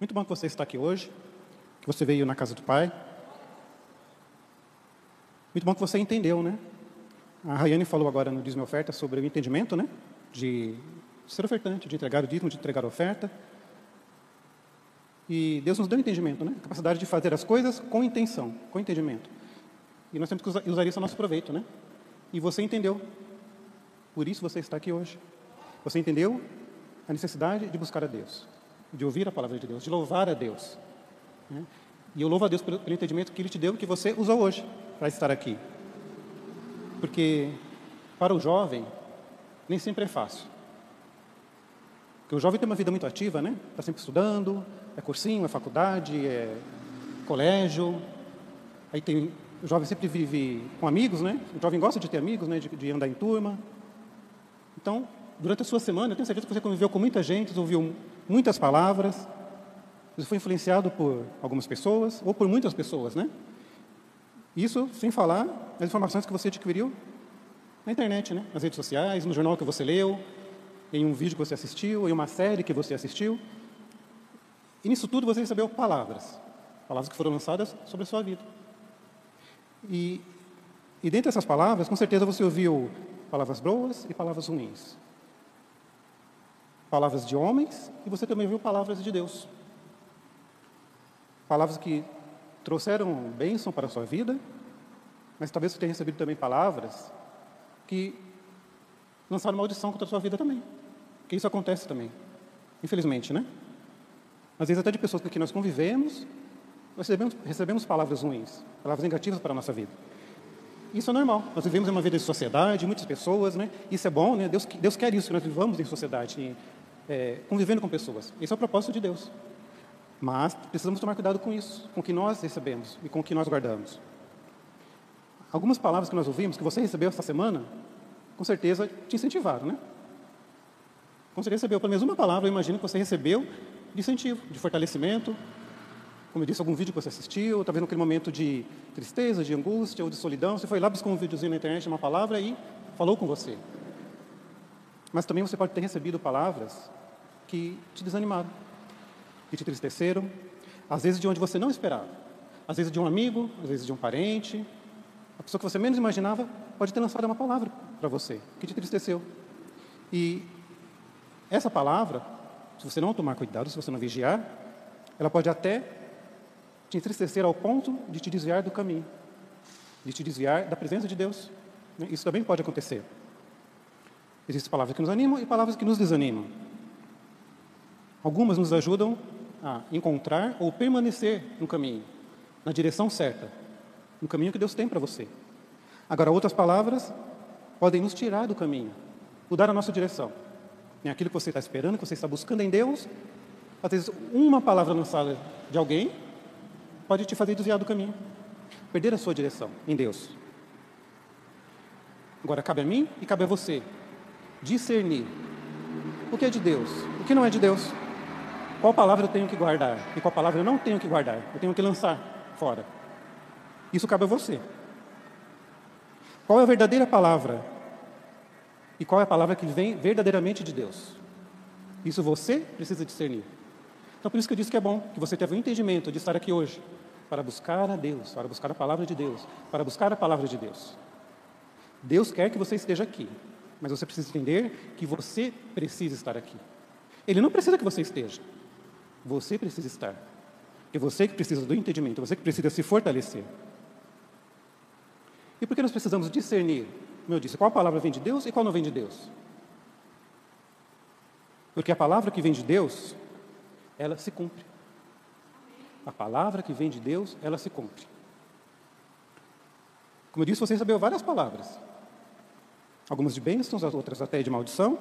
Muito bom que você está aqui hoje, que você veio na casa do Pai. Muito bom que você entendeu, né? A Rayane falou agora no Dízimo Oferta sobre o entendimento, né? De ser ofertante, de entregar o dízimo, de entregar a oferta. E Deus nos deu entendimento, né? A capacidade de fazer as coisas com intenção, com entendimento. E nós temos que usar isso a nosso proveito, né? E você entendeu. Por isso você está aqui hoje. Você entendeu a necessidade de buscar a Deus de ouvir a palavra de Deus, de louvar a Deus. Né? E eu louvo a Deus pelo, pelo entendimento que Ele te deu, que você usou hoje para estar aqui. Porque para o jovem, nem sempre é fácil. Porque o jovem tem uma vida muito ativa, né? Está sempre estudando, é cursinho, é faculdade, é colégio. Aí tem, o jovem sempre vive com amigos, né? O jovem gosta de ter amigos, né? De, de andar em turma. Então, durante a sua semana, eu tenho certeza que você conviveu com muita gente, ouviu muitas palavras. Você foi influenciado por algumas pessoas, ou por muitas pessoas, né? Isso sem falar das informações que você adquiriu na internet, né? nas redes sociais, no jornal que você leu, em um vídeo que você assistiu, em uma série que você assistiu. E nisso tudo você recebeu palavras, palavras que foram lançadas sobre a sua vida. E, e dentre essas palavras, com certeza você ouviu palavras boas e palavras ruins palavras de homens e você também viu palavras de Deus. Palavras que trouxeram bênção para a sua vida, mas talvez você tenha recebido também palavras que lançaram maldição contra a sua vida também. Que isso acontece também, infelizmente, né? Às vezes até de pessoas com quem nós convivemos, nós recebemos, recebemos palavras ruins, palavras negativas para a nossa vida. Isso é normal. Nós vivemos em uma vida de sociedade, muitas pessoas, né? Isso é bom, né? Deus, Deus quer isso, que nós vivamos em sociedade, é, convivendo com pessoas. Esse é o propósito de Deus. Mas precisamos tomar cuidado com isso, com o que nós recebemos e com o que nós guardamos. Algumas palavras que nós ouvimos, que você recebeu esta semana, com certeza te incentivaram, né? Quando você recebeu pelo menos uma palavra, eu imagino que você recebeu de incentivo, de fortalecimento. Como eu disse, algum vídeo que você assistiu, talvez naquele momento de tristeza, de angústia ou de solidão, você foi lá buscar um videozinho na internet, uma palavra e falou com você. Mas também você pode ter recebido palavras que te desanimaram, que te entristeceram, às vezes de onde você não esperava, às vezes de um amigo, às vezes de um parente, a pessoa que você menos imaginava pode ter lançado uma palavra para você que te entristeceu. E essa palavra, se você não tomar cuidado, se você não vigiar, ela pode até te entristecer ao ponto de te desviar do caminho, de te desviar da presença de Deus. Isso também pode acontecer. Existem palavras que nos animam e palavras que nos desanimam. Algumas nos ajudam a encontrar ou permanecer no caminho, na direção certa, no caminho que Deus tem para você. Agora, outras palavras podem nos tirar do caminho, mudar a nossa direção. Em aquilo que você está esperando, que você está buscando em Deus, às vezes uma palavra lançada de alguém pode te fazer desviar do caminho, perder a sua direção em Deus. Agora, cabe a mim e cabe a você discernir o que é de Deus, o que não é de Deus. Qual palavra eu tenho que guardar e qual palavra eu não tenho que guardar, eu tenho que lançar fora. Isso cabe a você. Qual é a verdadeira palavra e qual é a palavra que vem verdadeiramente de Deus? Isso você precisa discernir. Então, por isso que eu disse que é bom que você tenha o entendimento de estar aqui hoje para buscar a Deus, para buscar a palavra de Deus, para buscar a palavra de Deus. Deus quer que você esteja aqui, mas você precisa entender que você precisa estar aqui. Ele não precisa que você esteja. Você precisa estar. É você que precisa do entendimento, você que precisa se fortalecer. E por que nós precisamos discernir, como eu disse, qual palavra vem de Deus e qual não vem de Deus? Porque a palavra que vem de Deus, ela se cumpre. A palavra que vem de Deus, ela se cumpre. Como eu disse, você recebeu várias palavras. Algumas de bênçãos, outras até de maldição.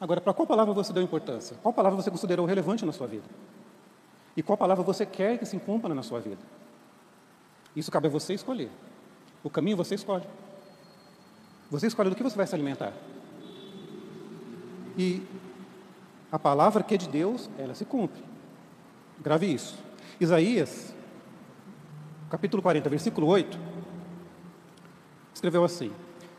Agora, para qual palavra você deu importância? Qual palavra você considerou relevante na sua vida? E qual palavra você quer que se cumpra na sua vida? Isso cabe a você escolher. O caminho você escolhe. Você escolhe do que você vai se alimentar. E a palavra que é de Deus, ela se cumpre. Grave isso. Isaías, capítulo 40, versículo 8, escreveu assim: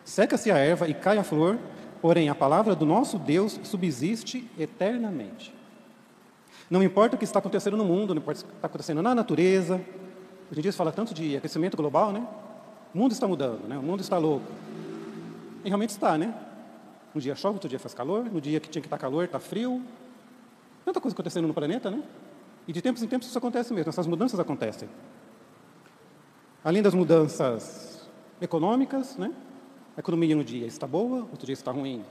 Seca-se a erva e cai a flor, porém a palavra do nosso Deus subsiste eternamente. Não importa o que está acontecendo no mundo, não importa o que está acontecendo na natureza. Hoje em dia se fala tanto de aquecimento global, né? O mundo está mudando, né? O mundo está louco. E realmente está, né? Um dia chove, outro dia faz calor, no dia que tinha que estar calor, está frio. Tanta coisa acontecendo no planeta, né? E de tempos em tempos isso acontece mesmo, essas mudanças acontecem. Além das mudanças econômicas, né? A economia um dia está boa, outro dia está ruim.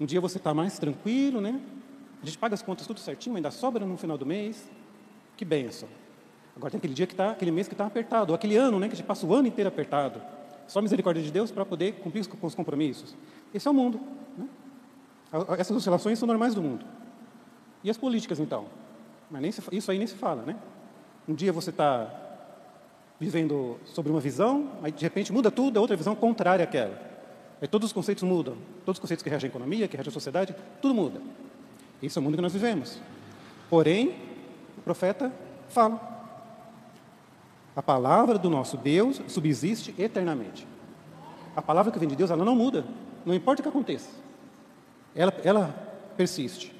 Um dia você está mais tranquilo, né? A gente paga as contas tudo certinho, ainda sobra no final do mês. Que benção. Agora tem aquele dia que está, aquele mês que está apertado, ou aquele ano, né, que a gente passa o ano inteiro apertado. Só misericórdia de Deus para poder cumprir com os compromissos. Esse é o mundo. Né? Essas oscilações são normais do mundo. E as políticas, então? Mas se, isso aí nem se fala, né? Um dia você está vivendo sobre uma visão, aí de repente muda tudo, é outra visão contrária àquela. Aí todos os conceitos mudam, todos os conceitos que regem a economia, que regem a sociedade, tudo muda. Esse é o mundo que nós vivemos. Porém, o profeta fala. A palavra do nosso Deus subsiste eternamente. A palavra que vem de Deus, ela não muda, não importa o que aconteça. Ela, ela persiste.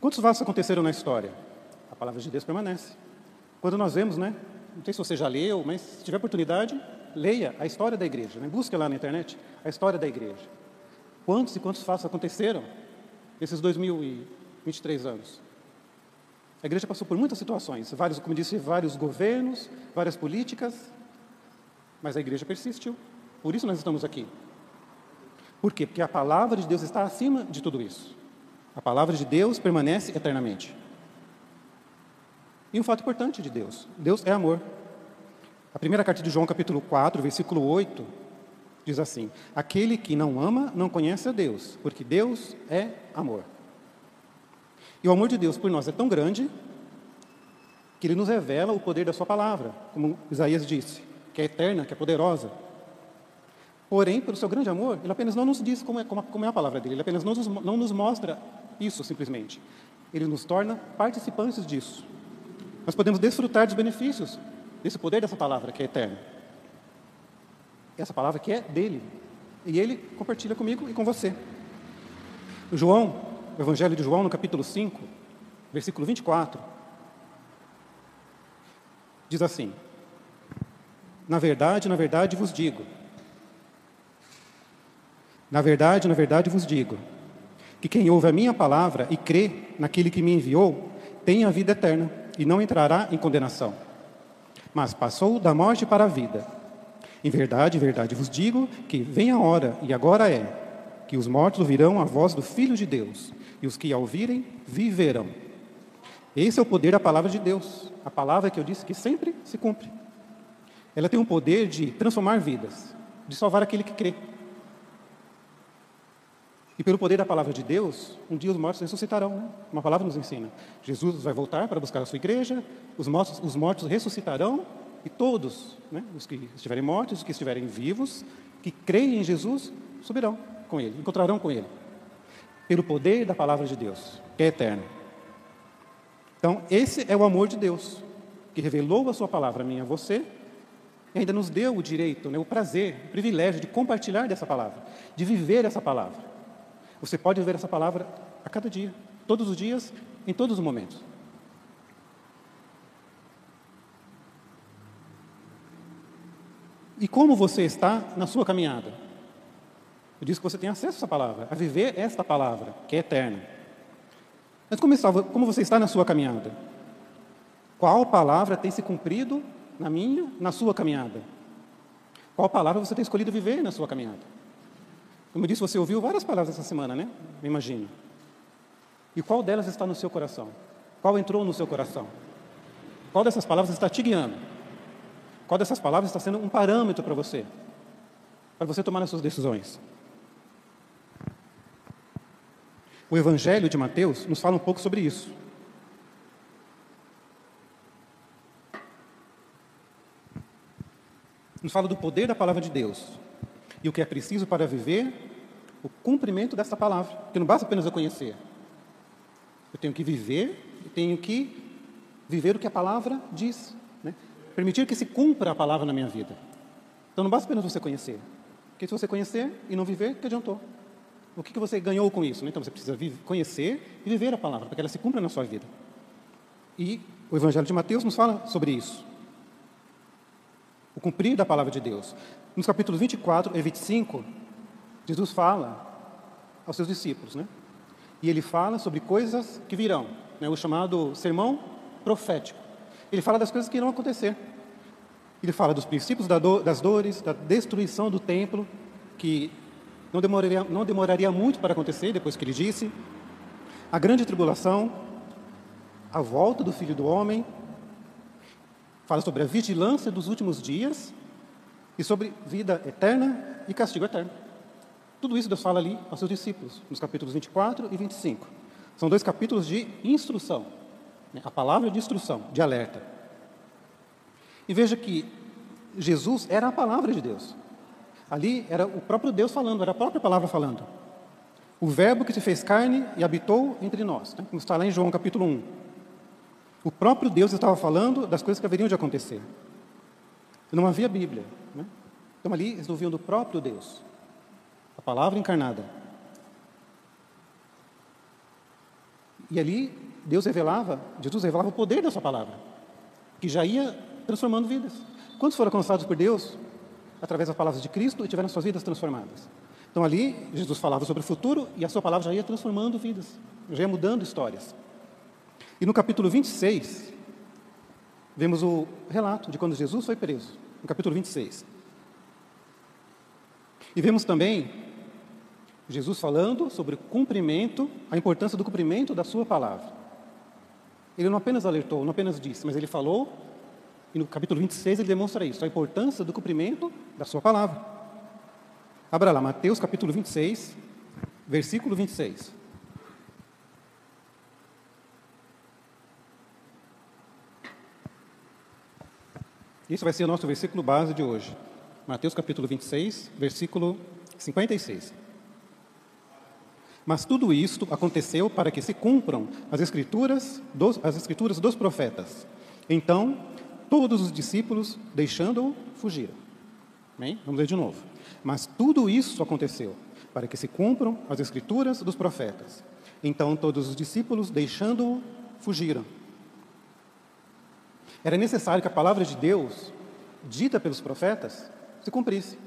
Quantos vasos aconteceram na história? A palavra de Deus permanece. Quando nós vemos, né? Não sei se você já leu, mas se tiver oportunidade, leia a história da igreja. Né? Busque lá na internet a história da igreja. Quantos e quantos fatos aconteceram nesses 2023 anos? A igreja passou por muitas situações, vários, como disse, vários governos, várias políticas, mas a igreja persistiu. Por isso nós estamos aqui. Por quê? Porque a palavra de Deus está acima de tudo isso. A palavra de Deus permanece eternamente. E um fato importante de Deus: Deus é amor. A primeira carta de João, capítulo 4, versículo 8, diz assim: Aquele que não ama não conhece a Deus, porque Deus é amor. E o amor de Deus por nós é tão grande que ele nos revela o poder da sua palavra, como Isaías disse, que é eterna, que é poderosa. Porém, pelo seu grande amor, ele apenas não nos diz como é, como é a palavra dele, ele apenas não nos, não nos mostra isso simplesmente. Ele nos torna participantes disso. Nós podemos desfrutar dos benefícios desse poder dessa palavra que é eterna. Essa palavra que é dele. E ele compartilha comigo e com você. João o Evangelho de João, no capítulo 5, versículo 24, diz assim: Na verdade, na verdade vos digo, na verdade, na verdade vos digo, que quem ouve a minha palavra e crê naquele que me enviou, tem a vida eterna e não entrará em condenação, mas passou da morte para a vida. Em verdade, verdade vos digo que vem a hora, e agora é, que os mortos ouvirão a voz do Filho de Deus, e os que a ouvirem viverão. Esse é o poder da palavra de Deus, a palavra que eu disse que sempre se cumpre. Ela tem o poder de transformar vidas, de salvar aquele que crê. E pelo poder da palavra de Deus, um dia os mortos ressuscitarão. Né? Uma palavra nos ensina. Jesus vai voltar para buscar a sua igreja, os mortos, os mortos ressuscitarão, e todos, né, os que estiverem mortos, os que estiverem vivos, que creem em Jesus, subirão com Ele, encontrarão com Ele pelo poder da palavra de Deus, que é eterno. Então, esse é o amor de Deus, que revelou a sua palavra a mim a você, e ainda nos deu o direito, né, o prazer, o privilégio de compartilhar dessa palavra, de viver essa palavra. Você pode viver essa palavra a cada dia, todos os dias, em todos os momentos. E como você está na sua caminhada? Eu disse que você tem acesso a essa palavra, a viver esta palavra, que é eterna. Mas como, como você está na sua caminhada? Qual palavra tem se cumprido na minha, na sua caminhada? Qual palavra você tem escolhido viver na sua caminhada? Como disse, você ouviu várias palavras essa semana, né? Me imagino. E qual delas está no seu coração? Qual entrou no seu coração? Qual dessas palavras está te guiando? Qual dessas palavras está sendo um parâmetro para você? Para você tomar as suas decisões? O Evangelho de Mateus nos fala um pouco sobre isso. Nos fala do poder da palavra de Deus e o que é preciso para viver o cumprimento dessa palavra, que não basta apenas eu conhecer. Eu tenho que viver, eu tenho que viver o que a palavra diz, né? permitir que se cumpra a palavra na minha vida. Então não basta apenas você conhecer, porque se você conhecer e não viver, que adiantou? O que, que você ganhou com isso? Né? Então você precisa conhecer e viver a palavra, para que ela se cumpra na sua vida. E o Evangelho de Mateus nos fala sobre isso. O cumprir da palavra de Deus. Nos capítulos 24 e 25, Jesus fala aos seus discípulos, né? E ele fala sobre coisas que virão, né? o chamado sermão profético. Ele fala das coisas que irão acontecer. Ele fala dos princípios das dores, da destruição do templo, que não demoraria, não demoraria muito para acontecer, depois que ele disse, a grande tribulação, a volta do Filho do Homem, fala sobre a vigilância dos últimos dias e sobre vida eterna e castigo eterno. Tudo isso Deus fala ali aos seus discípulos, nos capítulos 24 e 25. São dois capítulos de instrução, né? a palavra de instrução, de alerta. E veja que Jesus era a palavra de Deus. Ali era o próprio Deus falando, era a própria palavra falando. O Verbo que se fez carne e habitou entre nós, né? como está lá em João capítulo 1. O próprio Deus estava falando das coisas que haveriam de acontecer. Não havia Bíblia. Né? Então ali eles ouviam do próprio Deus, palavra encarnada. E ali Deus revelava, Jesus revelava o poder dessa palavra, que já ia transformando vidas. Quantos foram alcançados por Deus através das palavras de Cristo e tiveram suas vidas transformadas? Então ali Jesus falava sobre o futuro e a sua palavra já ia transformando vidas, já ia mudando histórias. E no capítulo 26, vemos o relato de quando Jesus foi preso, no capítulo 26. E vemos também Jesus falando sobre o cumprimento, a importância do cumprimento da sua palavra. Ele não apenas alertou, não apenas disse, mas ele falou e no capítulo 26 ele demonstra isso, a importância do cumprimento da sua palavra. Abra lá, Mateus capítulo 26, versículo 26. Esse vai ser o nosso versículo base de hoje. Mateus capítulo 26, versículo 56. Mas tudo isto aconteceu para que se cumpram as escrituras dos, as escrituras dos profetas. Então Todos os discípulos, deixando-o, fugiram. Bem, vamos ler de novo. Mas tudo isso aconteceu para que se cumpram as escrituras dos profetas. Então todos os discípulos, deixando-o, fugiram. Era necessário que a palavra de Deus, dita pelos profetas, se cumprisse.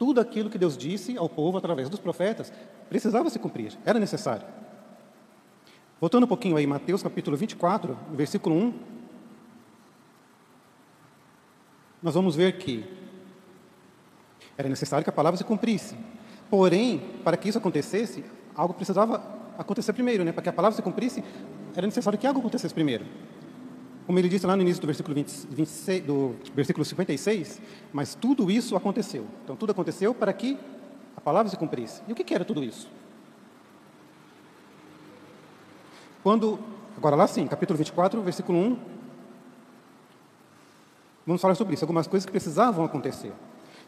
Tudo aquilo que Deus disse ao povo através dos profetas precisava se cumprir, era necessário. Voltando um pouquinho aí, Mateus capítulo 24, versículo 1, nós vamos ver que era necessário que a palavra se cumprisse. Porém, para que isso acontecesse, algo precisava acontecer primeiro, né? Para que a palavra se cumprisse, era necessário que algo acontecesse primeiro. Como ele disse lá no início do versículo, 20, 26, do versículo 56, mas tudo isso aconteceu. Então, tudo aconteceu para que a palavra se cumprisse. E o que, que era tudo isso? Quando, agora lá sim, capítulo 24, versículo 1, Vamos falar sobre isso, algumas coisas que precisavam acontecer.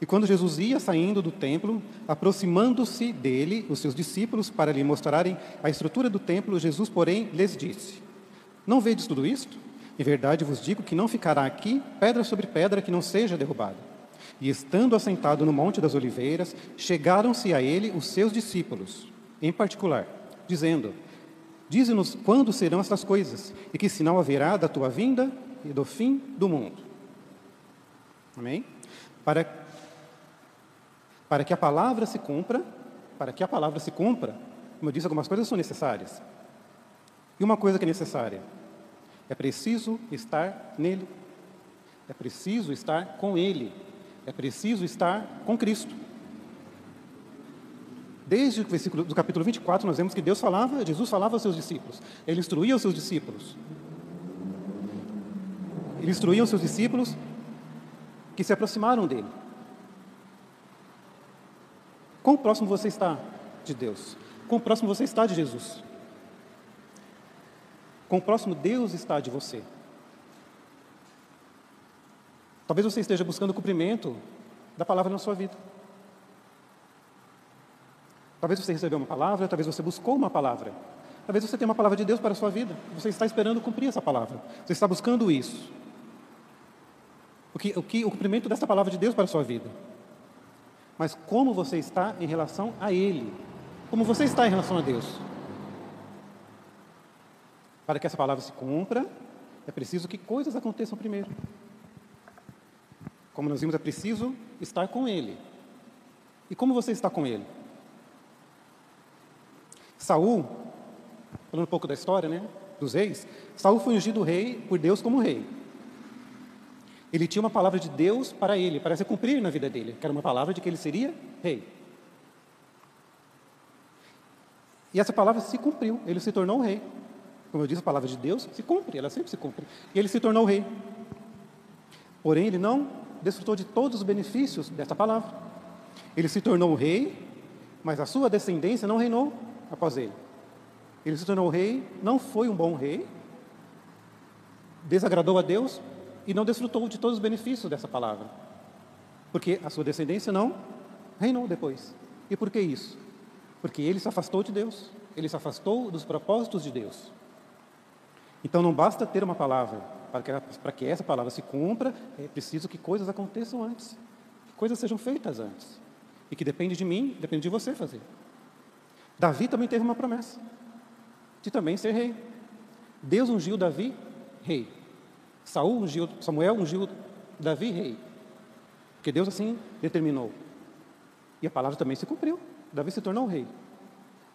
E quando Jesus ia saindo do templo, aproximando-se dele, os seus discípulos, para lhe mostrarem a estrutura do templo, Jesus, porém, lhes disse: Não vedes tudo isto? Em verdade vos digo que não ficará aqui pedra sobre pedra que não seja derrubada. E estando assentado no Monte das Oliveiras, chegaram-se a ele os seus discípulos, em particular, dizendo: Dize-nos quando serão estas coisas, e que sinal haverá da tua vinda e do fim do mundo. Amém? Para, para que a palavra se cumpra, para que a palavra se cumpra, como eu disse, algumas coisas são necessárias. E uma coisa que é necessária, é preciso estar nele. É preciso estar com ele. É preciso estar com Cristo. Desde o versículo do capítulo 24, nós vemos que Deus falava, Jesus falava aos seus discípulos. Ele instruía os seus discípulos. Ele instruía os seus discípulos que se aproximaram dele. Quão próximo você está de Deus? Quão próximo você está de Jesus? Quão próximo Deus está de você? Talvez você esteja buscando o cumprimento da palavra na sua vida. Talvez você recebeu uma palavra, talvez você buscou uma palavra. Talvez você tenha uma palavra de Deus para a sua vida. Você está esperando cumprir essa palavra. Você está buscando isso. O que, o que o cumprimento dessa palavra de Deus para a sua vida. Mas como você está em relação a Ele? Como você está em relação a Deus? Para que essa palavra se cumpra, é preciso que coisas aconteçam primeiro. Como nós vimos, é preciso estar com Ele. E como você está com Ele? Saul, falando um pouco da história, né, dos reis, Saul foi ungido rei por Deus como rei. Ele tinha uma palavra de Deus para ele, para se cumprir na vida dele, que era uma palavra de que ele seria rei. E essa palavra se cumpriu, ele se tornou rei. Como eu disse, a palavra de Deus se cumpre, ela sempre se cumpre. E ele se tornou rei. Porém, ele não desfrutou de todos os benefícios dessa palavra. Ele se tornou rei, mas a sua descendência não reinou após ele. Ele se tornou rei, não foi um bom rei, desagradou a Deus e não desfrutou de todos os benefícios dessa palavra. Porque a sua descendência não reinou depois. E por que isso? Porque ele se afastou de Deus, ele se afastou dos propósitos de Deus. Então não basta ter uma palavra, para que, para que essa palavra se cumpra, é preciso que coisas aconteçam antes, que coisas sejam feitas antes. E que depende de mim, depende de você fazer. Davi também teve uma promessa de também ser rei. Deus ungiu Davi rei. Saul ungiu, Samuel ungiu Davi rei. Porque Deus assim determinou. E a palavra também se cumpriu. Davi se tornou rei.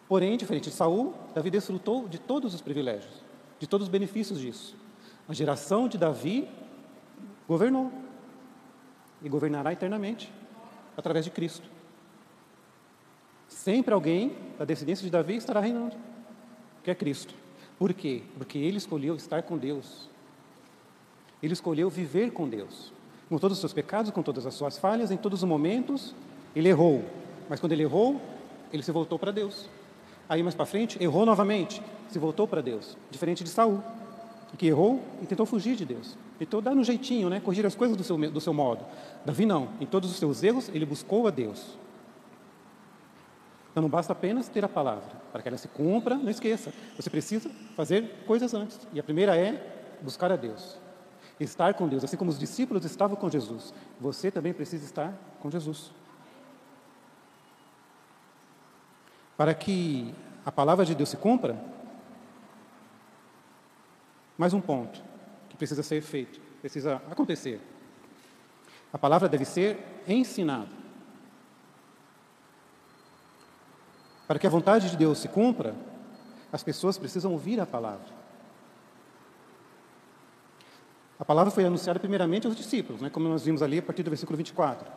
Porém, diferente de Saul, Davi desfrutou de todos os privilégios, de todos os benefícios disso. A geração de Davi governou e governará eternamente através de Cristo. Sempre alguém da descendência de Davi estará reinando, que é Cristo. Por quê? Porque ele escolheu estar com Deus. Ele escolheu viver com Deus. Com todos os seus pecados, com todas as suas falhas, em todos os momentos, ele errou. Mas quando ele errou, ele se voltou para Deus. Aí mais para frente, errou novamente, se voltou para Deus. Diferente de Saul, que errou e tentou fugir de Deus. Tentou dar um jeitinho, né? corrigir as coisas do seu, do seu modo. Davi não. Em todos os seus erros, ele buscou a Deus. Então não basta apenas ter a palavra. Para que ela se cumpra, não esqueça. Você precisa fazer coisas antes. E a primeira é buscar a Deus. Estar com Deus. Assim como os discípulos estavam com Jesus. Você também precisa estar com Jesus. Para que a palavra de Deus se cumpra, mais um ponto que precisa ser feito, precisa acontecer. A palavra deve ser ensinada. Para que a vontade de Deus se cumpra, as pessoas precisam ouvir a palavra. A palavra foi anunciada primeiramente aos discípulos, né, como nós vimos ali a partir do versículo 24.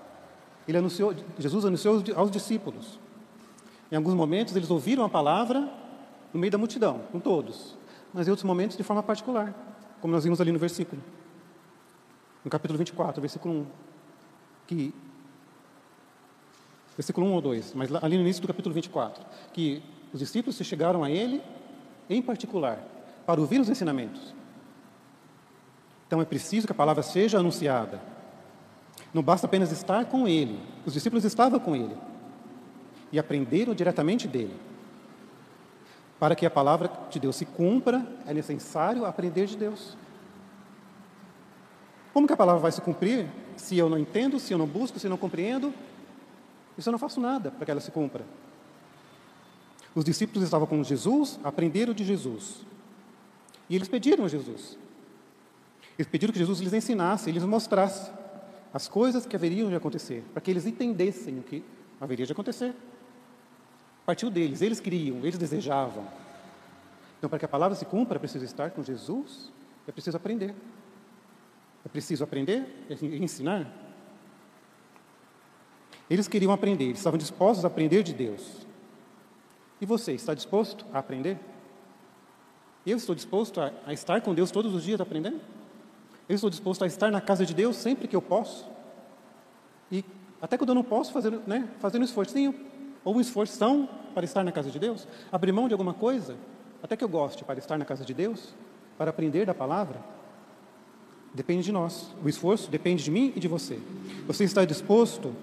Ele anunciou, Jesus anunciou aos discípulos. Em alguns momentos eles ouviram a palavra no meio da multidão, com todos, mas em outros momentos de forma particular, como nós vimos ali no versículo, no capítulo 24, versículo 1, que versículo 1 ou 2, mas ali no início do capítulo 24, que os discípulos se chegaram a ele em particular para ouvir os ensinamentos. Então é preciso que a palavra seja anunciada. Não basta apenas estar com ele. Os discípulos estavam com ele e aprenderam diretamente dele. Para que a palavra de Deus se cumpra, é necessário aprender de Deus. Como que a palavra vai se cumprir se eu não entendo, se eu não busco, se eu não compreendo? Isso eu não faço nada para que ela se cumpra. Os discípulos estavam com Jesus, aprenderam de Jesus. E eles pediram a Jesus. Eles pediram que Jesus lhes ensinasse, lhes mostrasse as coisas que haveriam de acontecer, para que eles entendessem o que haveria de acontecer. Partiu deles, eles queriam, eles desejavam. Então, para que a palavra se cumpra, é preciso estar com Jesus, é preciso aprender. É preciso aprender e ensinar. Eles queriam aprender, eles estavam dispostos a aprender de Deus. E você, está disposto a aprender? Eu estou disposto a, a estar com Deus todos os dias aprendendo? Eu estou disposto a estar na casa de Deus sempre que eu posso? E até quando eu não posso, fazer, né, fazendo um esforcinho, ou um esforção para estar na casa de Deus, abrir mão de alguma coisa, até que eu goste, para estar na casa de Deus, para aprender da palavra, depende de nós. O esforço depende de mim e de você. Você está disposto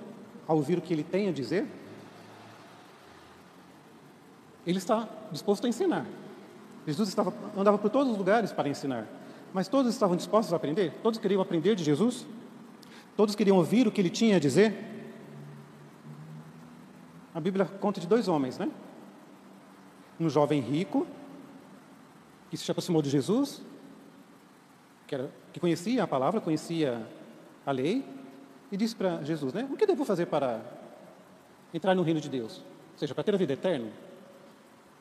a ouvir o que ele tem a dizer? Ele está disposto a ensinar. Jesus estava, andava por todos os lugares para ensinar, mas todos estavam dispostos a aprender? Todos queriam aprender de Jesus? Todos queriam ouvir o que ele tinha a dizer? A Bíblia conta de dois homens, né? um jovem rico que se aproximou de Jesus, que, era, que conhecia a palavra, conhecia a lei, e disse para Jesus, né, o que devo fazer para entrar no reino de Deus? Ou seja, para ter a vida eterna?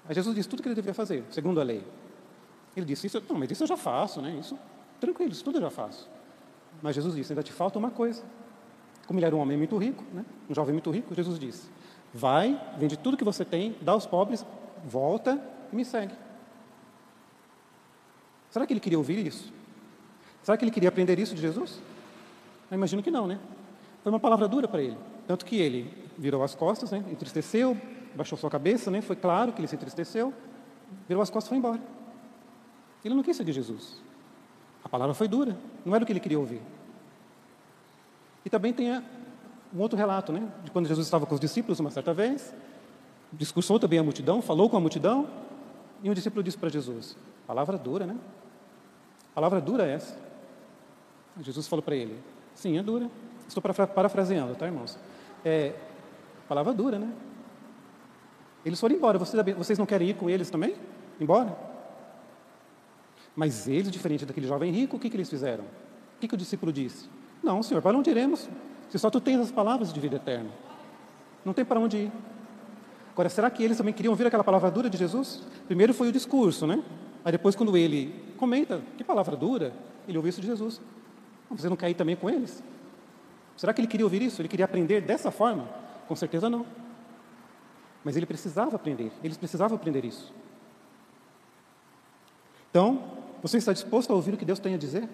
Aí Jesus disse tudo o que ele devia fazer, segundo a lei. Ele disse, isso, não, mas isso eu já faço, né? Isso, tranquilo, isso tudo eu já faço. Mas Jesus disse, ainda te falta uma coisa. Como ele era um homem muito rico, né? um jovem muito rico, Jesus disse, vai, vende tudo que você tem, dá aos pobres, volta e me segue. Será que ele queria ouvir isso? Será que ele queria aprender isso de Jesus? Eu imagino que não, né? Foi uma palavra dura para ele. Tanto que ele virou as costas, né? entristeceu, baixou sua cabeça, né? foi claro que ele se entristeceu, virou as costas e foi embora. Ele não quis seguir Jesus. A palavra foi dura, não era o que ele queria ouvir. E também tem um outro relato, né? De quando Jesus estava com os discípulos uma certa vez, discursou também a multidão, falou com a multidão, e um discípulo disse para Jesus: Palavra dura, né? Palavra dura é essa. Jesus falou para ele: Sim, é dura. Estou parafraseando, tá, irmãos? É, palavra dura, né? Eles foram embora. Vocês não querem ir com eles também? Embora? Mas eles, diferente daquele jovem rico, o que, que eles fizeram? O que, que o discípulo disse? Não, Senhor, para onde iremos? Se só tu tens as palavras de vida eterna. Não tem para onde ir. Agora, será que eles também queriam ouvir aquela palavra dura de Jesus? Primeiro foi o discurso, né? Aí depois, quando ele comenta, que palavra dura, ele ouviu isso de Jesus. Você não quer ir também com eles? Será que ele queria ouvir isso? Ele queria aprender dessa forma? Com certeza não. Mas ele precisava aprender, eles precisavam aprender isso. Então, você está disposto a ouvir o que Deus tem a dizer?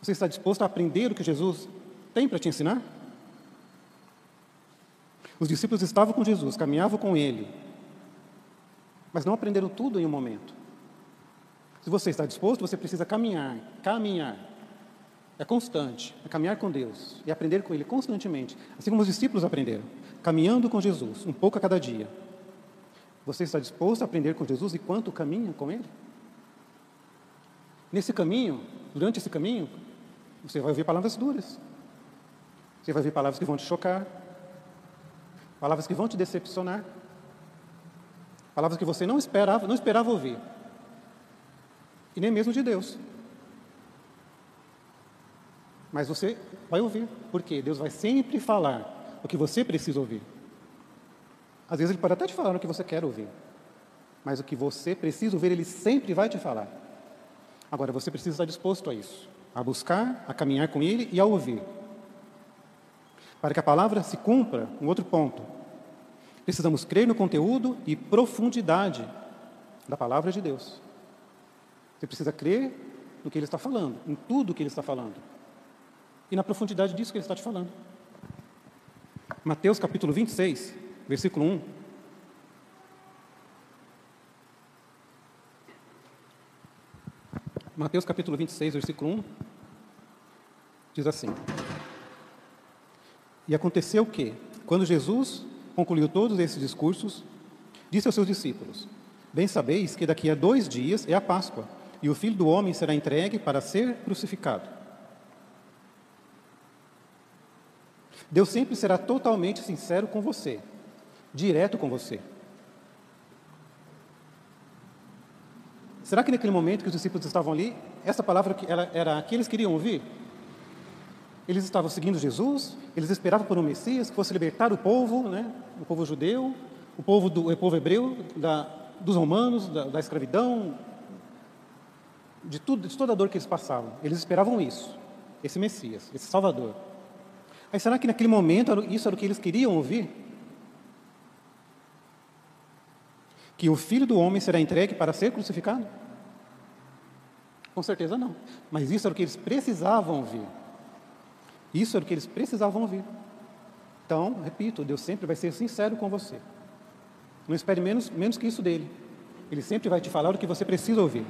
Você está disposto a aprender o que Jesus tem para te ensinar? Os discípulos estavam com Jesus, caminhavam com Ele, mas não aprenderam tudo em um momento. Se você está disposto, você precisa caminhar, caminhar. É constante, é caminhar com Deus e aprender com Ele constantemente, assim como os discípulos aprenderam, caminhando com Jesus, um pouco a cada dia. Você está disposto a aprender com Jesus enquanto caminha com Ele? Nesse caminho, durante esse caminho, você vai ouvir palavras duras. Você vai ouvir palavras que vão te chocar. Palavras que vão te decepcionar. Palavras que você não esperava, não esperava ouvir. E nem mesmo de Deus. Mas você vai ouvir, porque Deus vai sempre falar o que você precisa ouvir. Às vezes Ele pode até te falar o que você quer ouvir, mas o que você precisa ouvir, Ele sempre vai te falar. Agora, você precisa estar disposto a isso, a buscar, a caminhar com Ele e a ouvir. Para que a palavra se cumpra, um outro ponto, precisamos crer no conteúdo e profundidade da palavra de Deus. Você precisa crer no que Ele está falando, em tudo que Ele está falando, e na profundidade disso que Ele está te falando. Mateus capítulo 26, versículo 1. Mateus capítulo 26, versículo 1, diz assim: E aconteceu que, quando Jesus concluiu todos esses discursos, disse aos seus discípulos: Bem sabeis que daqui a dois dias é a Páscoa, e o filho do homem será entregue para ser crucificado. Deus sempre será totalmente sincero com você, direto com você. Será que naquele momento que os discípulos estavam ali, essa palavra era, era a que eles queriam ouvir? Eles estavam seguindo Jesus, eles esperavam por um Messias que fosse libertar o povo, né, o povo judeu, o povo, do, o povo hebreu, da, dos romanos, da, da escravidão, de, tudo, de toda a dor que eles passavam. Eles esperavam isso, esse Messias, esse Salvador. Mas será que naquele momento isso era o que eles queriam ouvir? Que o filho do homem será entregue para ser crucificado? Com certeza não. Mas isso era o que eles precisavam ouvir. Isso era o que eles precisavam ouvir. Então, repito, Deus sempre vai ser sincero com você. Não espere menos, menos que isso dele. Ele sempre vai te falar o que você precisa ouvir.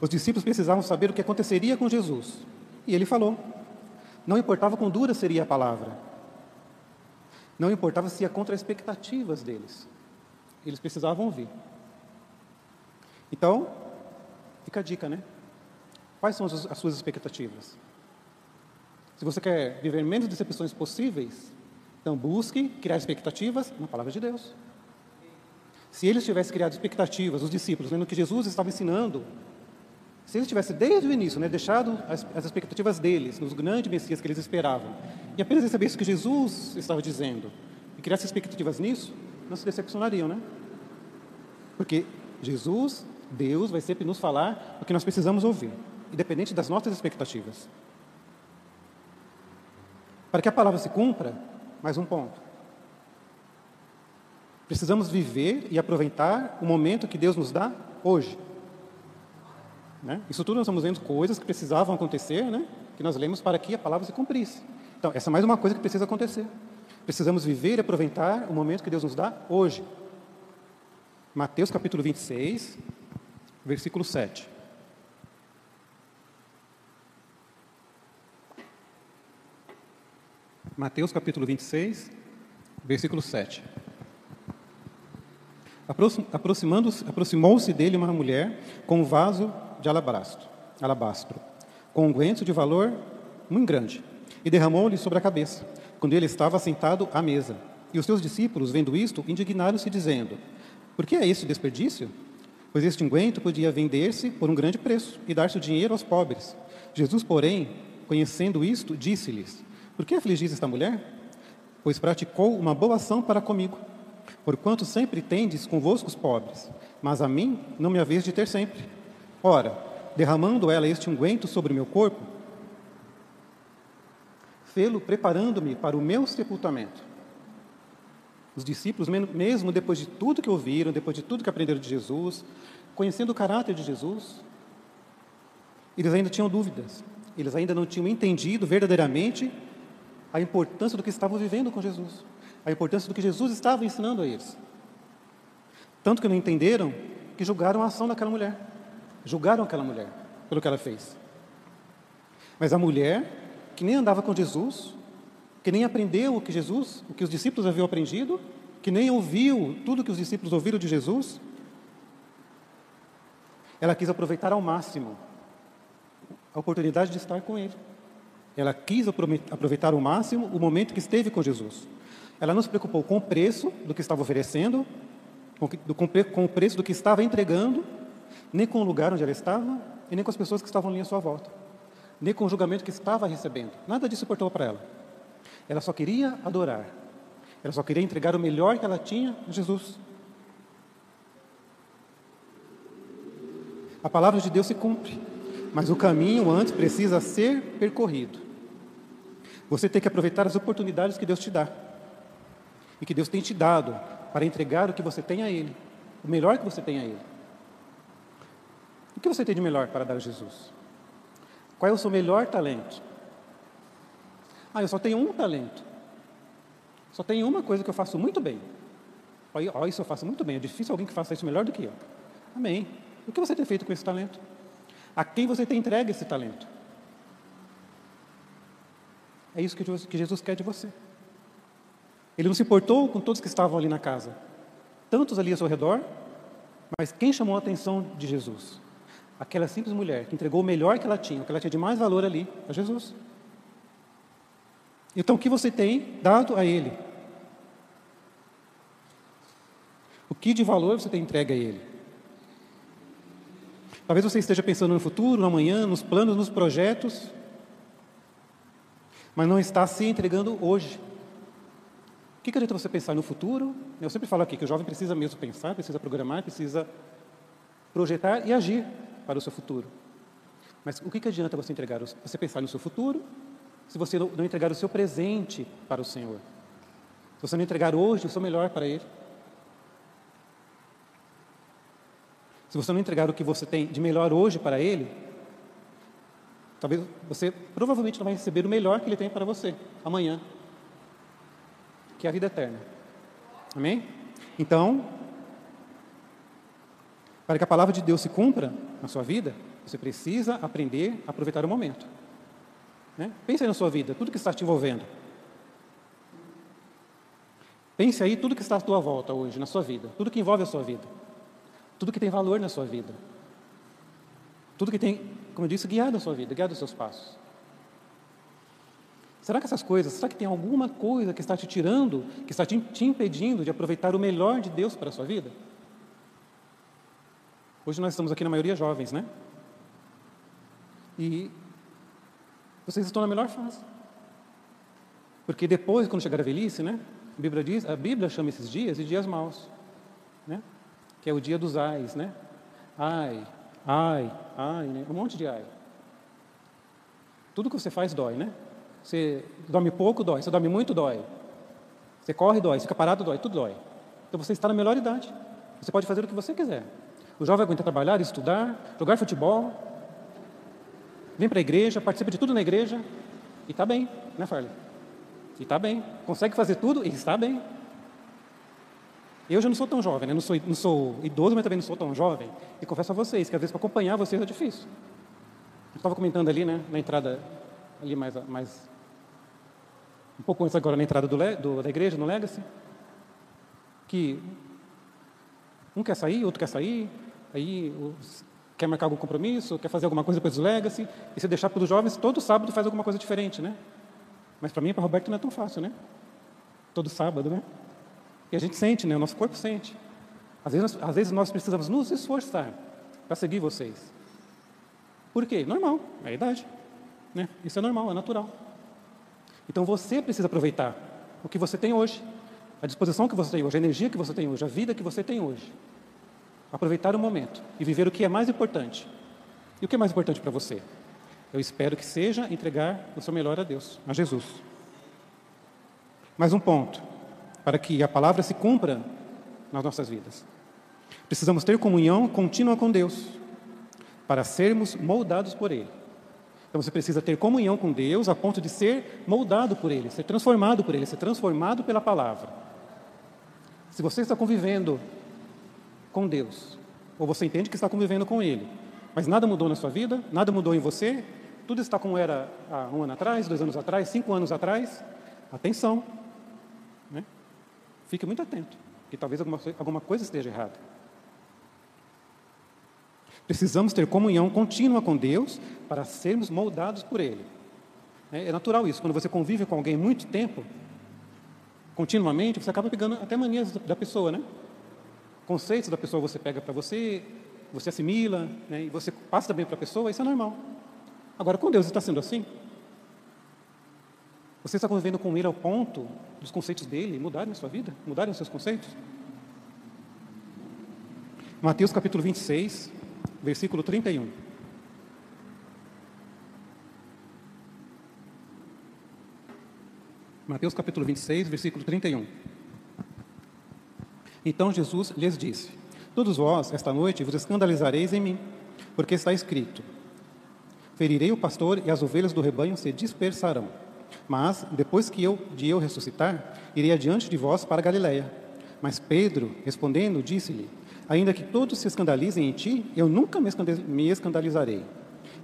Os discípulos precisavam saber o que aconteceria com Jesus. E ele falou. Não importava quão dura seria a palavra. Não importava se ia contra as expectativas deles. Eles precisavam ouvir. Então, Fica a dica, né? Quais são as suas expectativas? Se você quer viver menos decepções possíveis, então busque criar expectativas na palavra de Deus. Se eles tivessem criado expectativas, os discípulos, vendo que Jesus estava ensinando, se eles tivessem desde o início né, deixado as, as expectativas deles, nos grandes Messias que eles esperavam, e apenas recebessem o que Jesus estava dizendo, e criassem expectativas nisso, não se decepcionariam, né? Porque Jesus, Deus, vai sempre nos falar o que nós precisamos ouvir, independente das nossas expectativas. Para que a palavra se cumpra, mais um ponto. Precisamos viver e aproveitar o momento que Deus nos dá hoje. Né? Isso tudo nós estamos vendo coisas que precisavam acontecer, né? que nós lemos para que a palavra se cumprisse. Então, essa é mais uma coisa que precisa acontecer. Precisamos viver e aproveitar o momento que Deus nos dá hoje. Mateus capítulo 26, versículo 7. Mateus capítulo 26, versículo 7. Aproximando-se, aproximou-se dele uma mulher com um vaso de alabastro, alabastro com um guento de valor muito grande, e derramou-lhe sobre a cabeça, quando ele estava sentado à mesa. E os seus discípulos, vendo isto, indignaram-se, dizendo: Por que é este desperdício? Pois este unguento podia vender-se por um grande preço e dar-se o dinheiro aos pobres. Jesus, porém, conhecendo isto, disse-lhes: por que afligis esta mulher? Pois praticou uma boa ação para comigo. Porquanto sempre tendes convosco os pobres, mas a mim não me haveis de ter sempre. Ora, derramando ela este unguento sobre meu corpo, fê-lo preparando-me para o meu sepultamento. Os discípulos, mesmo depois de tudo que ouviram, depois de tudo que aprenderam de Jesus, conhecendo o caráter de Jesus, eles ainda tinham dúvidas, eles ainda não tinham entendido verdadeiramente a importância do que estavam vivendo com Jesus, a importância do que Jesus estava ensinando a eles. Tanto que não entenderam que julgaram a ação daquela mulher, julgaram aquela mulher pelo que ela fez. Mas a mulher, que nem andava com Jesus, que nem aprendeu o que Jesus, o que os discípulos haviam aprendido, que nem ouviu tudo que os discípulos ouviram de Jesus, ela quis aproveitar ao máximo a oportunidade de estar com ele. Ela quis aproveitar ao máximo o momento que esteve com Jesus. Ela não se preocupou com o preço do que estava oferecendo, com o preço do que estava entregando, nem com o lugar onde ela estava, e nem com as pessoas que estavam ali à sua volta, nem com o julgamento que estava recebendo. Nada disso importou para ela. Ela só queria adorar. Ela só queria entregar o melhor que ela tinha a Jesus. A palavra de Deus se cumpre, mas o caminho antes precisa ser percorrido. Você tem que aproveitar as oportunidades que Deus te dá. E que Deus tem te dado para entregar o que você tem a Ele, o melhor que você tem a Ele. O que você tem de melhor para dar a Jesus? Qual é o seu melhor talento? Ah, eu só tenho um talento. Só tenho uma coisa que eu faço muito bem. Olha, isso eu faço muito bem. É difícil alguém que faça isso melhor do que eu. Amém. O que você tem feito com esse talento? A quem você tem entregue esse talento? É isso que Jesus quer de você. Ele não se importou com todos que estavam ali na casa, tantos ali ao seu redor, mas quem chamou a atenção de Jesus? Aquela simples mulher que entregou o melhor que ela tinha, o que ela tinha de mais valor ali, a Jesus. Então, o que você tem dado a Ele? O que de valor você tem entregue a Ele? Talvez você esteja pensando no futuro, no amanhã, nos planos, nos projetos, mas não está se entregando hoje. O que, adianta você pensar no futuro? Eu sempre falo aqui que o jovem precisa mesmo pensar, precisa programar, precisa projetar e agir para o seu futuro. Mas o que, que adianta você entregar, você pensar no seu futuro, se você não entregar o seu presente para o Senhor? Se você não entregar hoje o seu melhor para Ele? Se você não entregar o que você tem de melhor hoje para Ele, Talvez você provavelmente não vai receber o melhor que Ele tem para você amanhã, que é a vida eterna. Amém? Então, para que a palavra de Deus se cumpra na sua vida, você precisa aprender a aproveitar o momento. Né? Pense aí na sua vida, tudo que está te envolvendo. Pense aí tudo que está à tua volta hoje, na sua vida, tudo que envolve a sua vida, tudo que tem valor na sua vida, tudo que tem como eu disse, guiado a sua vida, guiado os seus passos. Será que essas coisas, será que tem alguma coisa que está te tirando, que está te, impedindo de aproveitar o melhor de Deus para a sua vida? Hoje nós estamos aqui na maioria jovens, né? E vocês estão na melhor fase. Porque depois, quando chegar a velhice, né? A Bíblia diz, a Bíblia chama esses dias de dias maus, né? Que é o dia dos ais, né? Ai, ai, ai, né? Um monte de ai. Tudo que você faz dói, né? Você dorme pouco, dói. Você dorme muito, dói. Você corre, dói. Você fica parado, dói. Tudo dói. Então você está na melhor idade. Você pode fazer o que você quiser. O jovem aguenta trabalhar, estudar, jogar futebol, vem para a igreja, participa de tudo na igreja e está bem, né, Farley? E está bem. Consegue fazer tudo e está bem. Eu já não sou tão jovem, né? não, sou, não sou idoso, mas também não sou tão jovem. E confesso a vocês que às vezes para acompanhar vocês é difícil. Eu estava comentando ali, né, na entrada, ali mais, mais um pouco antes agora na entrada do, do, da igreja, no Legacy, que um quer sair, outro quer sair, aí quer marcar algum compromisso, quer fazer alguma coisa depois do Legacy, e se deixar para os jovens, todo sábado faz alguma coisa diferente, né? Mas para mim para Roberto não é tão fácil, né? Todo sábado, né? E a gente sente, né? O nosso corpo sente. Às vezes, às vezes nós precisamos nos esforçar para seguir vocês. Por quê? Normal, é a idade. Né? Isso é normal, é natural. Então você precisa aproveitar o que você tem hoje, a disposição que você tem hoje, a energia que você tem hoje, a vida que você tem hoje. Aproveitar o momento e viver o que é mais importante. E o que é mais importante para você? Eu espero que seja entregar o seu melhor a Deus, a Jesus. Mais um ponto, para que a palavra se cumpra nas nossas vidas. Precisamos ter comunhão contínua com Deus, para sermos moldados por Ele. Então você precisa ter comunhão com Deus a ponto de ser moldado por Ele, ser transformado por Ele, ser transformado pela palavra. Se você está convivendo com Deus, ou você entende que está convivendo com Ele, mas nada mudou na sua vida, nada mudou em você, tudo está como era há um ano atrás, dois anos atrás, cinco anos atrás, atenção. Né? Fique muito atento, que talvez alguma, alguma coisa esteja errada. Precisamos ter comunhão contínua com Deus para sermos moldados por Ele. É, é natural isso. Quando você convive com alguém muito tempo, continuamente, você acaba pegando até manias da pessoa, né? Conceitos da pessoa você pega para você, você assimila, né? e você passa também para a pessoa, isso é normal. Agora, com Deus está sendo assim? Você está convivendo com Ele ao ponto dos conceitos dele mudarem a sua vida? Mudarem os seus conceitos? Mateus capítulo 26, versículo 31. Mateus capítulo 26, versículo 31. Então Jesus lhes disse: Todos vós, esta noite, vos escandalizareis em mim, porque está escrito: Ferirei o pastor e as ovelhas do rebanho se dispersarão. Mas, depois que eu, de eu ressuscitar, irei adiante de vós para Galiléia. Mas Pedro, respondendo, disse-lhe: Ainda que todos se escandalizem em ti, eu nunca me escandalizarei.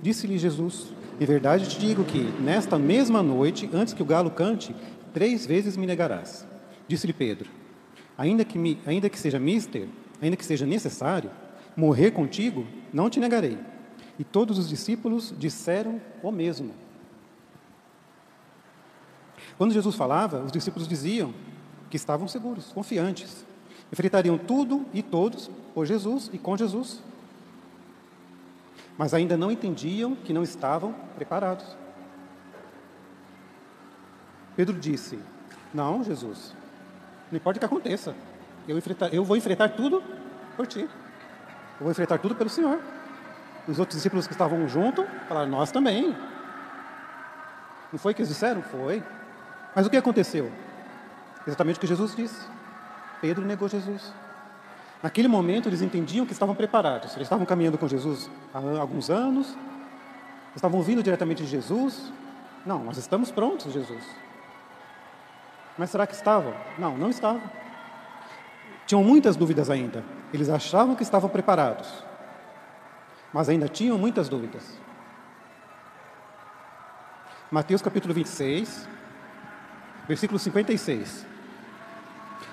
Disse-lhe Jesus: Em verdade te digo que, nesta mesma noite, antes que o galo cante, três vezes me negarás. Disse-lhe Pedro: ainda que, me, ainda que seja mister, ainda que seja necessário, morrer contigo, não te negarei. E todos os discípulos disseram o mesmo. Quando Jesus falava, os discípulos diziam que estavam seguros, confiantes. Enfrentariam tudo e todos por Jesus e com Jesus. Mas ainda não entendiam que não estavam preparados. Pedro disse: Não, Jesus, não importa o que aconteça, eu, enfrentar, eu vou enfrentar tudo por ti. Eu vou enfrentar tudo pelo Senhor. Os outros discípulos que estavam junto falaram: Nós também. Não foi o que eles disseram? Foi. Mas o que aconteceu? Exatamente o que Jesus disse. Pedro negou Jesus. Naquele momento, eles entendiam que estavam preparados. Eles estavam caminhando com Jesus há alguns anos, estavam vindo diretamente de Jesus. Não, nós estamos prontos, Jesus. Mas será que estavam? Não, não estavam. Tinham muitas dúvidas ainda. Eles achavam que estavam preparados, mas ainda tinham muitas dúvidas. Mateus capítulo 26, versículo 56.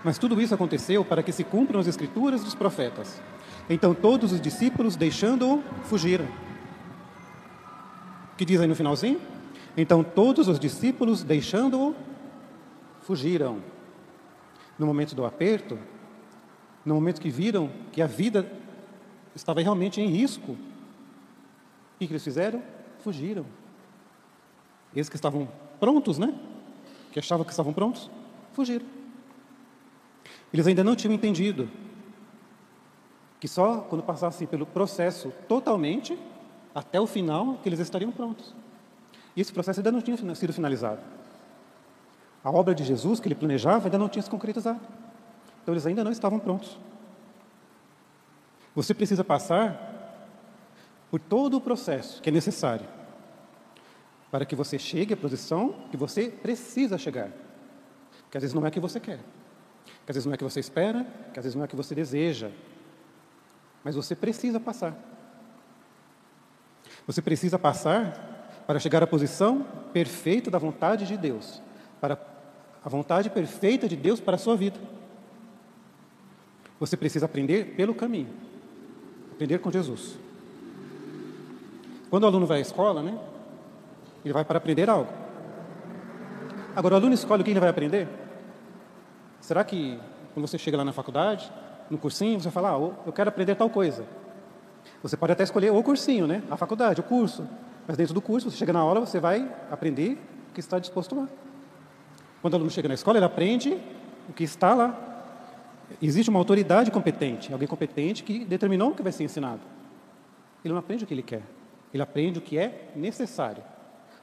Mas tudo isso aconteceu para que se cumpram as escrituras dos profetas. Então todos os discípulos, deixando-o, fugiram. O que diz aí no finalzinho? Então todos os discípulos, deixando-o, fugiram. No momento do aperto, no momento que viram que a vida estava realmente em risco. O que, eles fizeram? Fugiram. Eles que estavam prontos, né? Que achavam que estavam prontos, fugiram. Eles ainda não tinham entendido que só quando passassem pelo processo totalmente, até o final, que eles estariam prontos. E esse processo ainda não tinha sido finalizado. A obra de Jesus que ele planejava ainda não tinha se concretizado. Então eles ainda não estavam prontos. Você precisa passar por todo o processo que é necessário para que você chegue à posição que você precisa chegar. Que às vezes não é a que você quer, que às vezes não é a que você espera, que às vezes não é a que você deseja, mas você precisa passar. Você precisa passar para chegar à posição perfeita da vontade de Deus, para a vontade perfeita de Deus para a sua vida. Você precisa aprender pelo caminho, aprender com Jesus. Quando o aluno vai à escola, né, ele vai para aprender algo. Agora, o aluno escolhe o que ele vai aprender? Será que quando você chega lá na faculdade, no cursinho, você fala, ah, eu quero aprender tal coisa. Você pode até escolher o cursinho, né? A faculdade, o curso. Mas dentro do curso, você chega na aula, você vai aprender o que está disposto lá. Quando o aluno chega na escola, ele aprende o que está lá. Existe uma autoridade competente, alguém competente que determinou o que vai ser ensinado. Ele não aprende o que ele quer, ele aprende o que é necessário.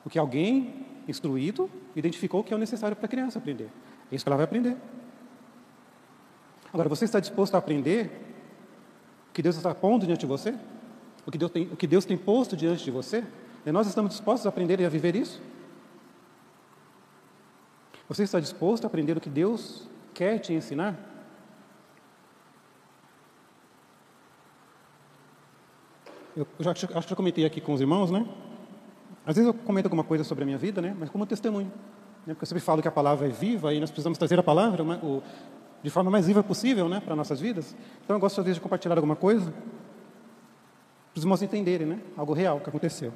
O que alguém instruído identificou que é o necessário para a criança aprender. É isso que ela vai aprender. Agora, você está disposto a aprender o que Deus está pondo diante de você? O que Deus tem, o que Deus tem posto diante de você? E nós estamos dispostos a aprender e a viver isso? Você está disposto a aprender o que Deus quer te ensinar? Eu já, acho que já comentei aqui com os irmãos, né? Às vezes eu comento alguma coisa sobre a minha vida, né? Mas como testemunho. Né? Porque eu sempre falo que a palavra é viva e nós precisamos trazer a palavra, o, de forma mais viva possível né, para nossas vidas. Então eu gosto às vezes de compartilhar alguma coisa para os irmãos entenderem né, algo real que aconteceu.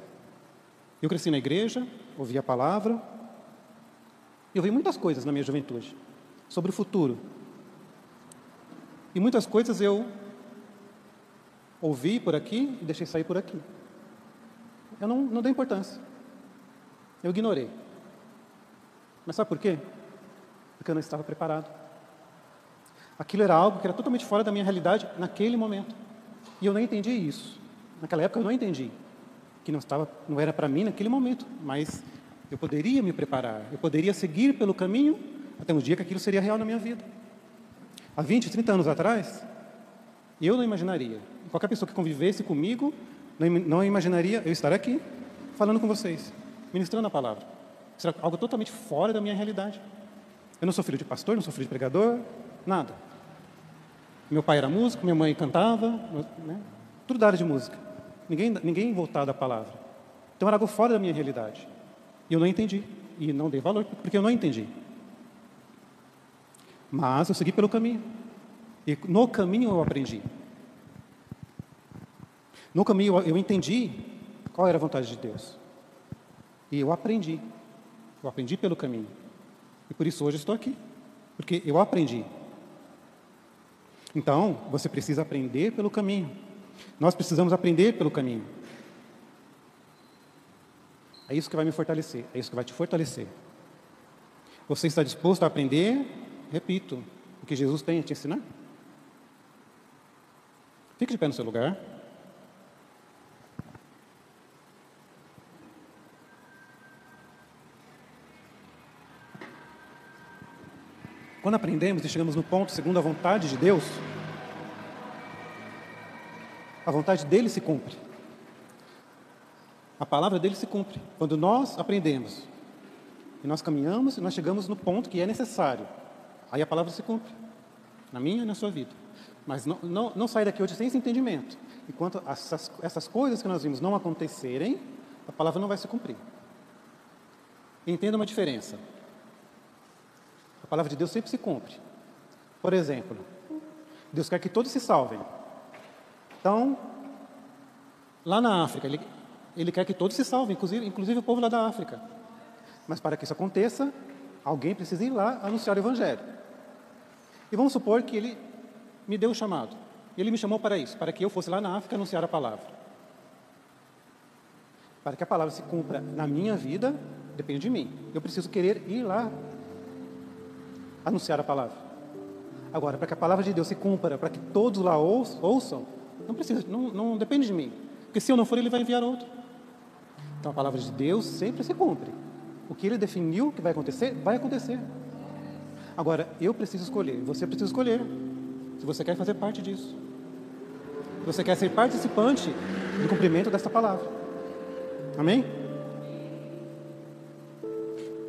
Eu cresci na igreja, ouvi a palavra, e ouvi muitas coisas na minha juventude sobre o futuro. E muitas coisas eu ouvi por aqui e deixei sair por aqui. Eu não, não dei importância. Eu ignorei. Mas sabe por quê? Porque eu não estava preparado. Aquilo era algo que era totalmente fora da minha realidade naquele momento. E eu não entendi isso. Naquela época eu não entendi que não estava, não era para mim naquele momento, mas eu poderia me preparar, eu poderia seguir pelo caminho até um dia que aquilo seria real na minha vida. Há 20, 30 anos atrás, eu não imaginaria. Qualquer pessoa que convivesse comigo não imaginaria eu estar aqui falando com vocês, ministrando a palavra. Será algo totalmente fora da minha realidade. Eu não sou filho de pastor, não sou filho de pregador, nada. Meu pai era músico, minha mãe cantava, né? tudo da área de música. Ninguém, ninguém voltado à palavra. Então era algo fora da minha realidade. E eu não entendi. E não dei valor, porque eu não entendi. Mas eu segui pelo caminho. E no caminho eu aprendi. No caminho eu entendi qual era a vontade de Deus. E eu aprendi. Eu aprendi pelo caminho. E por isso hoje estou aqui. Porque eu aprendi. Então, você precisa aprender pelo caminho. Nós precisamos aprender pelo caminho. É isso que vai me fortalecer, é isso que vai te fortalecer. Você está disposto a aprender? Repito, o que Jesus tem a te ensinar? Fique de pé no seu lugar. Quando aprendemos e chegamos no ponto segundo a vontade de Deus, a vontade dele se cumpre. A palavra dele se cumpre. Quando nós aprendemos e nós caminhamos e nós chegamos no ponto que é necessário, aí a palavra se cumpre. Na minha e na sua vida. Mas não, não, não daqui hoje sem esse entendimento. Enquanto essas, essas coisas que nós vimos não acontecerem, a palavra não vai se cumprir. Entenda uma diferença palavra de Deus sempre se cumpre. Por exemplo, Deus quer que todos se salvem. Então, lá na África, ele, ele quer que todos se salvem, inclusive, inclusive o povo lá da África. Mas para que isso aconteça, alguém precisa ir lá anunciar o Evangelho. E vamos supor que ele me deu o chamado. Ele me chamou para isso, para que eu fosse lá na África anunciar a palavra. Para que a palavra se cumpra na minha vida, depende de mim. Eu preciso querer ir lá anunciar a palavra. Agora, para que a palavra de Deus se cumpra, para que todos lá ouçam, não precisa, não, não depende de mim. Porque se eu não for, ele vai enviar outro. Então a palavra de Deus sempre se cumpre. O que ele definiu que vai acontecer, vai acontecer. Agora, eu preciso escolher, você precisa escolher se você quer fazer parte disso. Se você quer ser participante do cumprimento desta palavra. Amém?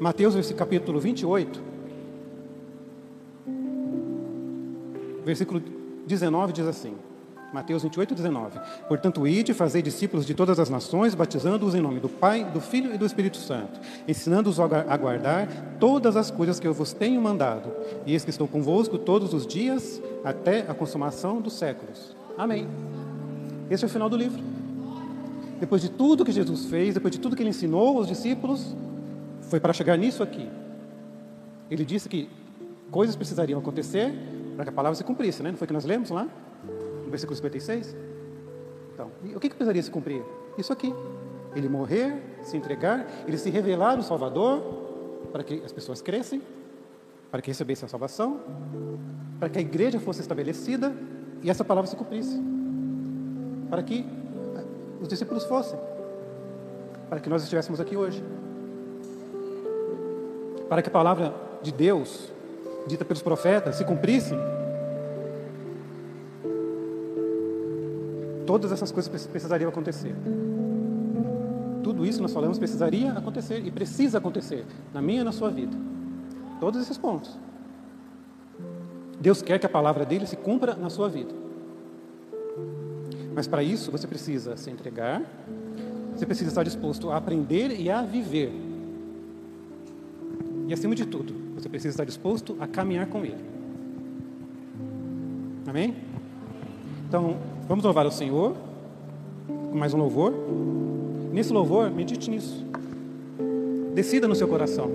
Mateus, capítulo 28, versículo 19 diz assim: Mateus 28, 19. Portanto, ide, fazei discípulos de todas as nações, batizando-os em nome do Pai, do Filho e do Espírito Santo, ensinando-os a guardar todas as coisas que eu vos tenho mandado. E eis que estou convosco todos os dias, até a consumação dos séculos. Amém. Esse é o final do livro. Depois de tudo que Jesus fez, depois de tudo que ele ensinou aos discípulos, foi para chegar nisso aqui. Ele disse que coisas precisariam acontecer para que a palavra se cumprisse, né? Não foi que nós lemos lá? no versículo 56? Então, o que, que precisaria se cumprir? Isso aqui. Ele morrer, se entregar, ele se revelar o Salvador, para que as pessoas crescem, para que recebessem a salvação, para que a igreja fosse estabelecida e essa palavra se cumprisse. Para que os discípulos fossem. Para que nós estivéssemos aqui hoje. Para que a palavra de Deus, dita pelos profetas, se cumprisse todas essas coisas precisariam acontecer. Tudo isso nós falamos precisaria acontecer e precisa acontecer na minha e na sua vida. Todos esses pontos. Deus quer que a palavra dele se cumpra na sua vida. Mas para isso você precisa se entregar, você precisa estar disposto a aprender e a viver. E acima de tudo, você precisa estar disposto a caminhar com Ele. Amém? Então, Vamos louvar o Senhor com mais um louvor. Nesse louvor, medite nisso. Decida no seu coração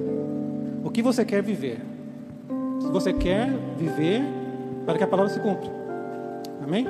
o que você quer viver. Se você quer viver para que a palavra se cumpra. Amém?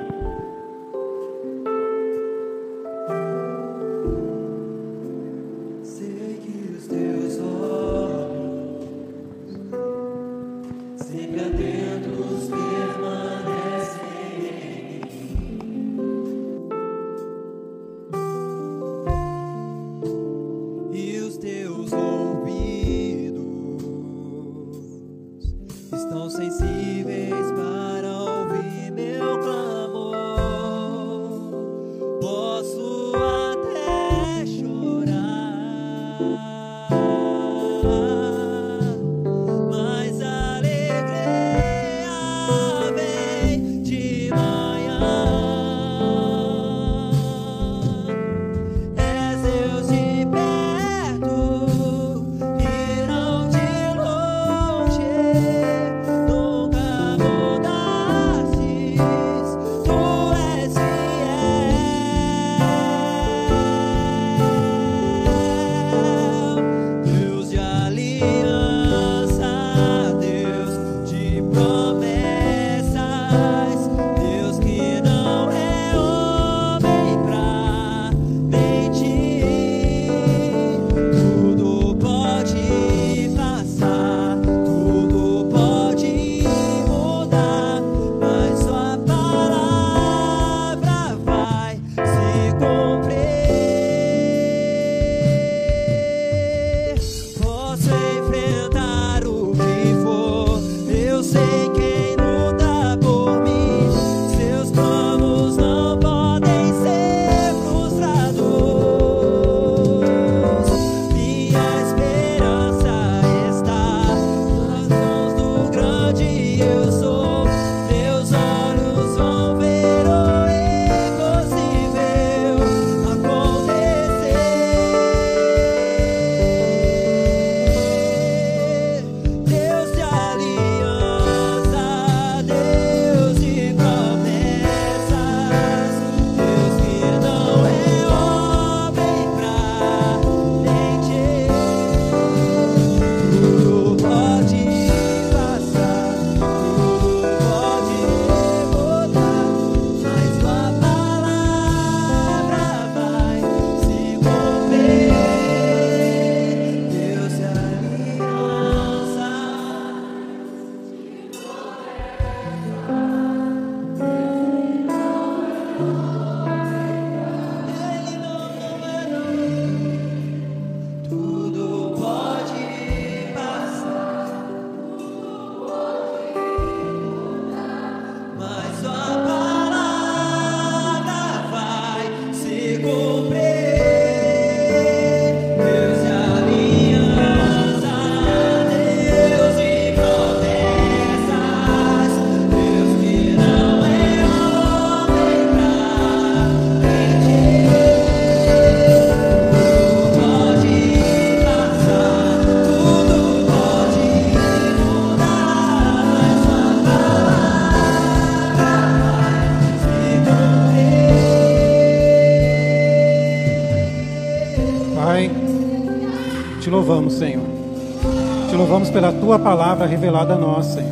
Pela tua palavra revelada a nós, Senhor.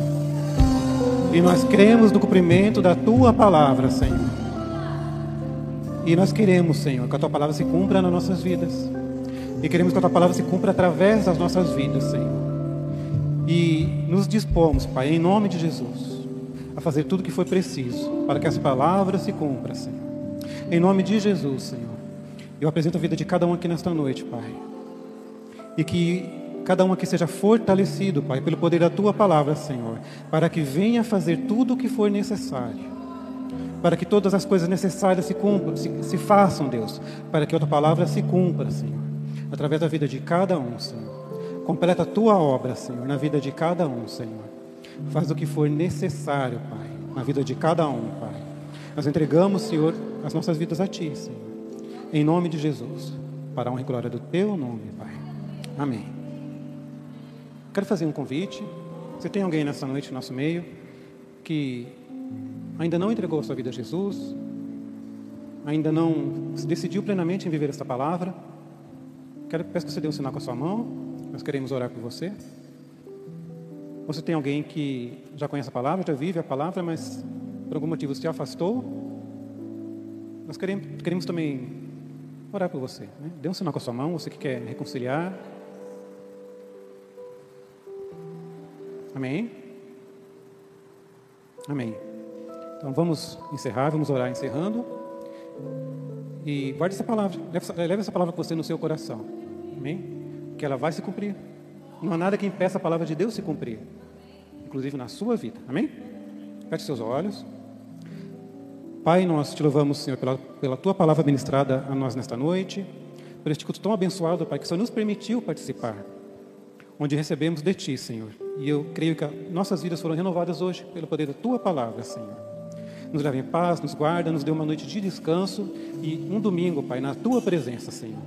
E nós cremos no cumprimento da tua palavra, Senhor. E nós queremos, Senhor, que a tua palavra se cumpra nas nossas vidas. E queremos que a tua palavra se cumpra através das nossas vidas, Senhor. E nos dispomos, Pai, em nome de Jesus, a fazer tudo o que for preciso para que essa palavra se cumpra, Senhor. Em nome de Jesus, Senhor. Eu apresento a vida de cada um aqui nesta noite, Pai. E que cada um aqui seja fortalecido, Pai, pelo poder da tua palavra, Senhor, para que venha fazer tudo o que for necessário. Para que todas as coisas necessárias se cumpram, se, se façam, Deus, para que a tua palavra se cumpra, Senhor, através da vida de cada um, Senhor. Completa a tua obra, Senhor, na vida de cada um, Senhor. Faz o que for necessário, Pai, na vida de cada um, Pai. Nós entregamos, Senhor, as nossas vidas a Ti, Senhor. Em nome de Jesus. Para a honra e glória do Teu nome, Pai. Amém. Quero fazer um convite. Você tem alguém nessa noite no nosso meio que ainda não entregou a sua vida a Jesus, ainda não decidiu plenamente em viver esta palavra? Quero peço que você dê um sinal com a sua mão. Nós queremos orar por você. Você tem alguém que já conhece a palavra, já vive a palavra, mas por algum motivo se afastou? Nós queremos, queremos também orar por você. Né? Dê um sinal com a sua mão, você que quer reconciliar. Amém? Amém. Então vamos encerrar, vamos orar encerrando. E guarde essa palavra, leve, essa palavra com você no seu coração. Amém? Que ela vai se cumprir. Não há nada que impeça a palavra de Deus se cumprir, inclusive na sua vida. Amém? Feche seus olhos. Pai, nós te louvamos, Senhor, pela, pela tua palavra ministrada a nós nesta noite, por este culto tão abençoado, Pai, que Senhor nos permitiu participar, onde recebemos de ti, Senhor. E eu creio que nossas vidas foram renovadas hoje pelo poder da tua palavra, Senhor. Nos leva em paz, nos guarda, nos dê uma noite de descanso e um domingo, Pai, na tua presença, Senhor.